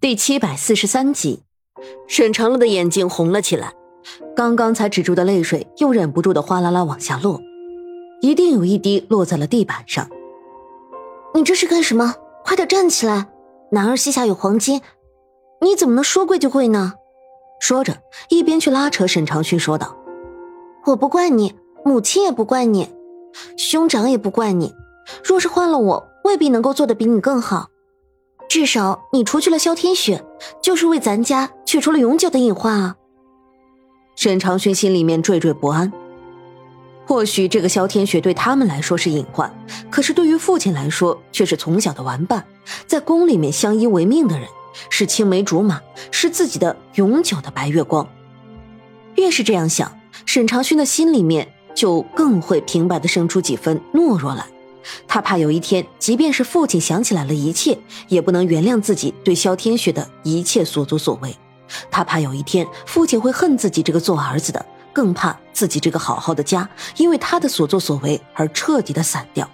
第七百四十三集，沈长乐的眼睛红了起来，刚刚才止住的泪水又忍不住的哗啦啦往下落，一定有一滴落在了地板上。你这是干什么？快点站起来！男儿膝下有黄金，你怎么能说跪就跪呢？说着，一边去拉扯沈长勋说道：“我不怪你，母亲也不怪你，兄长也不怪你。若是换了我，未必能够做得比你更好。”至少你除去了萧天雪，就是为咱家去除了永久的隐患啊！沈长勋心里面惴惴不安。或许这个萧天雪对他们来说是隐患，可是对于父亲来说却是从小的玩伴，在宫里面相依为命的人，是青梅竹马，是自己的永久的白月光。越是这样想，沈长勋的心里面就更会平白的生出几分懦弱来。他怕有一天，即便是父亲想起来了一切，也不能原谅自己对萧天雪的一切所作所为。他怕有一天，父亲会恨自己这个做儿子的，更怕自己这个好好的家，因为他的所作所为而彻底的散掉。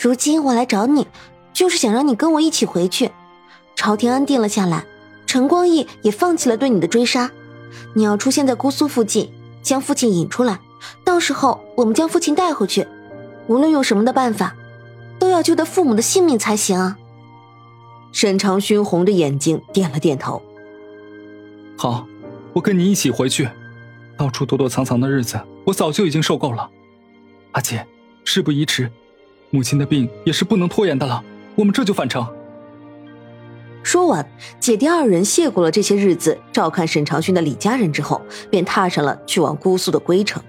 如今我来找你，就是想让你跟我一起回去。朝廷安定了下来，陈光义也放弃了对你的追杀。你要出现在姑苏附近，将父亲引出来，到时候我们将父亲带回去。无论用什么的办法，都要救得父母的性命才行啊！沈长勋红着眼睛点了点头。好，我跟你一起回去。到处躲躲藏藏的日子，我早就已经受够了。阿姐，事不宜迟，母亲的病也是不能拖延的了。我们这就返程。说完，姐弟二人谢过了这些日子照看沈长勋的李家人之后，便踏上了去往姑苏的归程。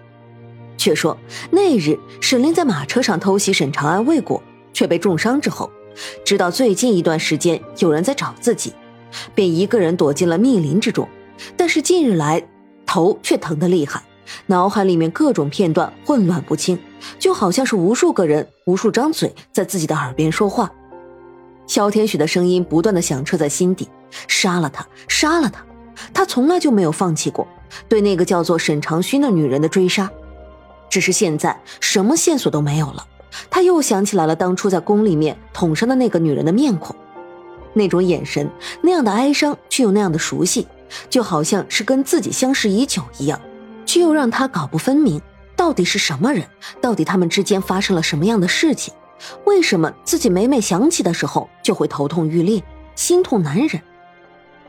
却说那日，沈林在马车上偷袭沈长安未果，却被重伤之后，直到最近一段时间有人在找自己，便一个人躲进了密林之中。但是近日来，头却疼得厉害，脑海里面各种片段混乱不清，就好像是无数个人、无数张嘴在自己的耳边说话。萧天雪的声音不断的响彻在心底：杀了他，杀了他！他从来就没有放弃过对那个叫做沈长勋的女人的追杀。只是现在什么线索都没有了，他又想起来了当初在宫里面捅伤的那个女人的面孔，那种眼神，那样的哀伤，却又那样的熟悉，就好像是跟自己相识已久一样，却又让他搞不分明，到底是什么人，到底他们之间发生了什么样的事情，为什么自己每每想起的时候就会头痛欲裂，心痛难忍？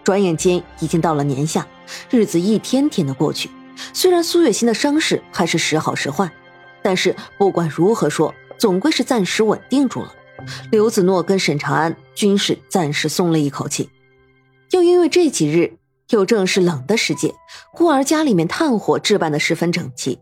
转眼间已经到了年夏，日子一天天的过去。虽然苏月心的伤势还是时好时坏，但是不管如何说，总归是暂时稳定住了。刘子诺跟沈长安均是暂时松了一口气。又因为这几日又正是冷的时节，故而家里面炭火置办的十分整齐，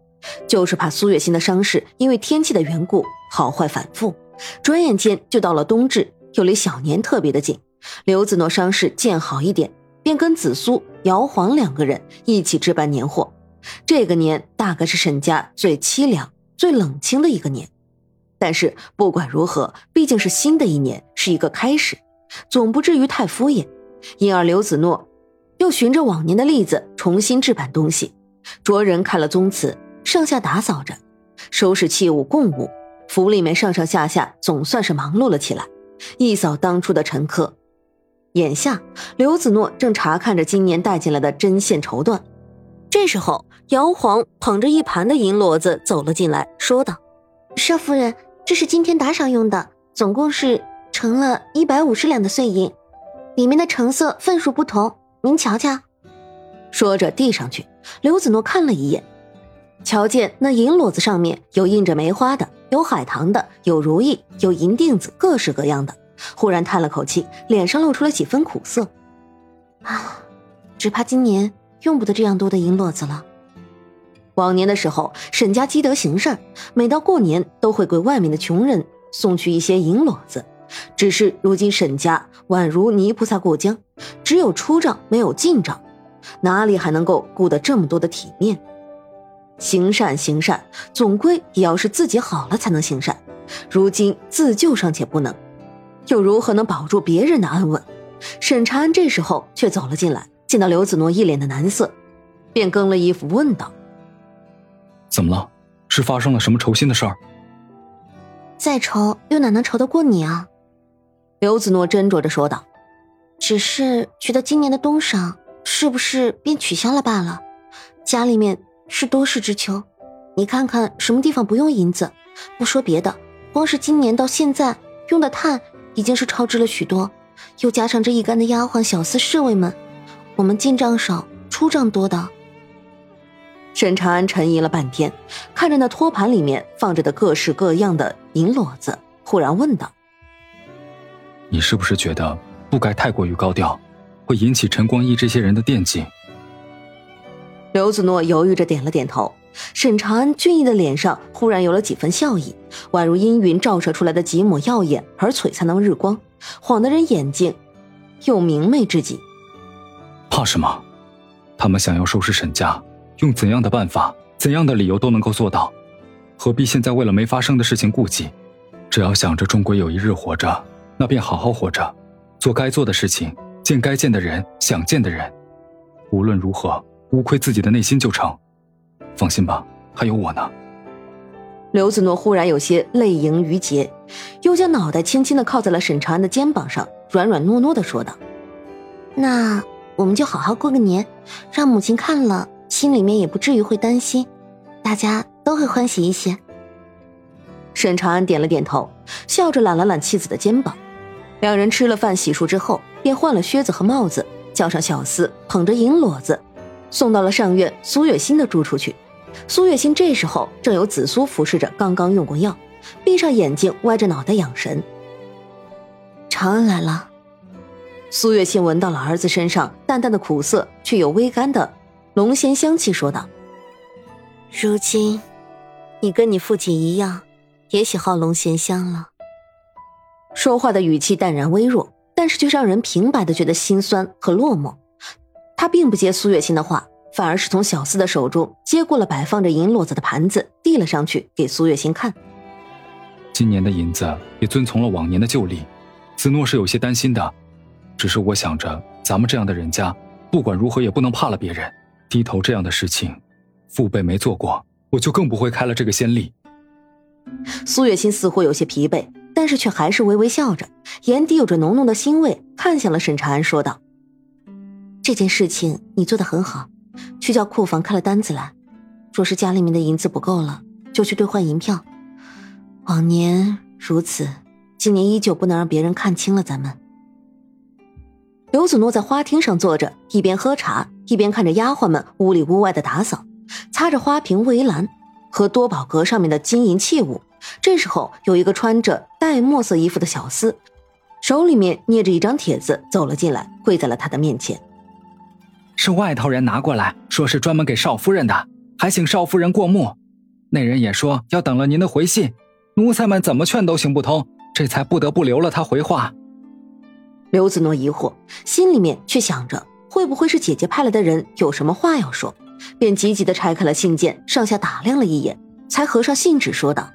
就是怕苏月心的伤势因为天气的缘故好坏反复。转眼间就到了冬至，又离小年特别的近，刘子诺伤势见好一点，便跟紫苏、姚黄两个人一起置办年货。这个年大概是沈家最凄凉、最冷清的一个年，但是不管如何，毕竟是新的一年，是一个开始，总不至于太敷衍。因而刘子诺又循着往年的例子重新置办东西，着人看了宗祠，上下打扫着，收拾器物供物，府里面上上下下总算是忙碌了起来，一扫当初的陈客。眼下刘子诺正查看着今年带进来的针线绸缎。这时候，姚黄捧着一盘的银骡子走了进来，说道：“少夫人，这是今天打赏用的，总共是盛了一百五十两的碎银，里面的成色份数不同，您瞧瞧。”说着递上去。刘子诺看了一眼，瞧见那银骡子上面有印着梅花的，有海棠的，有如意，有银锭子，各式各样的，忽然叹了口气，脸上露出了几分苦涩：“啊，只怕今年……”用不得这样多的银骡子了。往年的时候，沈家积德行善，每到过年都会给外面的穷人送去一些银骡子。只是如今沈家宛如泥菩萨过江，只有出账没有进账，哪里还能够顾得这么多的体面？行善行善，总归也要是自己好了才能行善。如今自救尚且不能，又如何能保住别人的安稳？沈长安这时候却走了进来。见到刘子诺一脸的难色，便更了衣服问道：“怎么了？是发生了什么愁心的事儿？”再愁又哪能愁得过你啊？刘子诺斟酌着说道：“只是觉得今年的冬赏是不是便取消了罢了。家里面是多事之秋，你看看什么地方不用银子？不说别的，光是今年到现在用的炭已经是超支了许多，又加上这一干的丫鬟、小厮、侍卫们，我们进账少，出账多的。沈长安沉吟了半天，看着那托盘里面放着的各式各样的银裸子，忽然问道：“你是不是觉得不该太过于高调，会引起陈光义这些人的惦记？”刘子诺犹豫着点了点头。沈长安俊逸的脸上忽然有了几分笑意，宛如阴云照射出来的几抹耀眼而璀璨的日光，晃得人眼睛又明媚至极。怕什么？他们想要收拾沈家。用怎样的办法、怎样的理由都能够做到，何必现在为了没发生的事情顾忌？只要想着终归有一日活着，那便好好活着，做该做的事情，见该见的人，想见的人。无论如何，无愧自己的内心就成。放心吧，还有我呢。刘子诺忽然有些泪盈于睫，又将脑袋轻轻的靠在了沈长安的肩膀上，软软糯糯的说道：“那我们就好好过个年，让母亲看了。”心里面也不至于会担心，大家都会欢喜一些。沈长安点了点头，笑着揽了揽妻子的肩膀。两人吃了饭洗漱之后，便换了靴子和帽子，叫上小厮捧着银裸子，送到了上院苏月心的住处去。苏月心这时候正由紫苏服侍着，刚刚用过药，闭上眼睛，歪着脑袋养神。长安来了。苏月心闻到了儿子身上淡淡的苦涩，却又微甘的。龙涎香气说道：“如今，你跟你父亲一样，也喜好龙涎香了。”说话的语气淡然微弱，但是却让人平白的觉得心酸和落寞。他并不接苏月心的话，反而是从小四的手中接过了摆放着银骡子的盘子，递了上去给苏月心看。今年的银子也遵从了往年的旧例，子诺是有些担心的。只是我想着，咱们这样的人家，不管如何也不能怕了别人。低头这样的事情，父辈没做过，我就更不会开了这个先例。苏月心似乎有些疲惫，但是却还是微微笑着，眼底有着浓浓的欣慰，看向了沈长安，说道：“这件事情你做的很好，去叫库房开了单子来。若是家里面的银子不够了，就去兑换银票。往年如此，今年依旧不能让别人看清了咱们。”刘子诺在花厅上坐着，一边喝茶，一边看着丫鬟们屋里屋外的打扫，擦着花瓶、围栏和多宝阁上面的金银器物。这时候，有一个穿着黛墨色衣服的小厮，手里面捏着一张帖子走了进来，跪在了他的面前。是外头人拿过来，说是专门给少夫人的，还请少夫人过目。那人也说要等了您的回信，奴才们怎么劝都行不通，这才不得不留了他回话。刘子诺疑惑，心里面却想着会不会是姐姐派来的人有什么话要说，便急急的拆开了信件，上下打量了一眼，才合上信纸，说道：“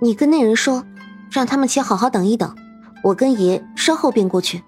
你跟那人说，让他们且好好等一等，我跟爷稍后便过去。”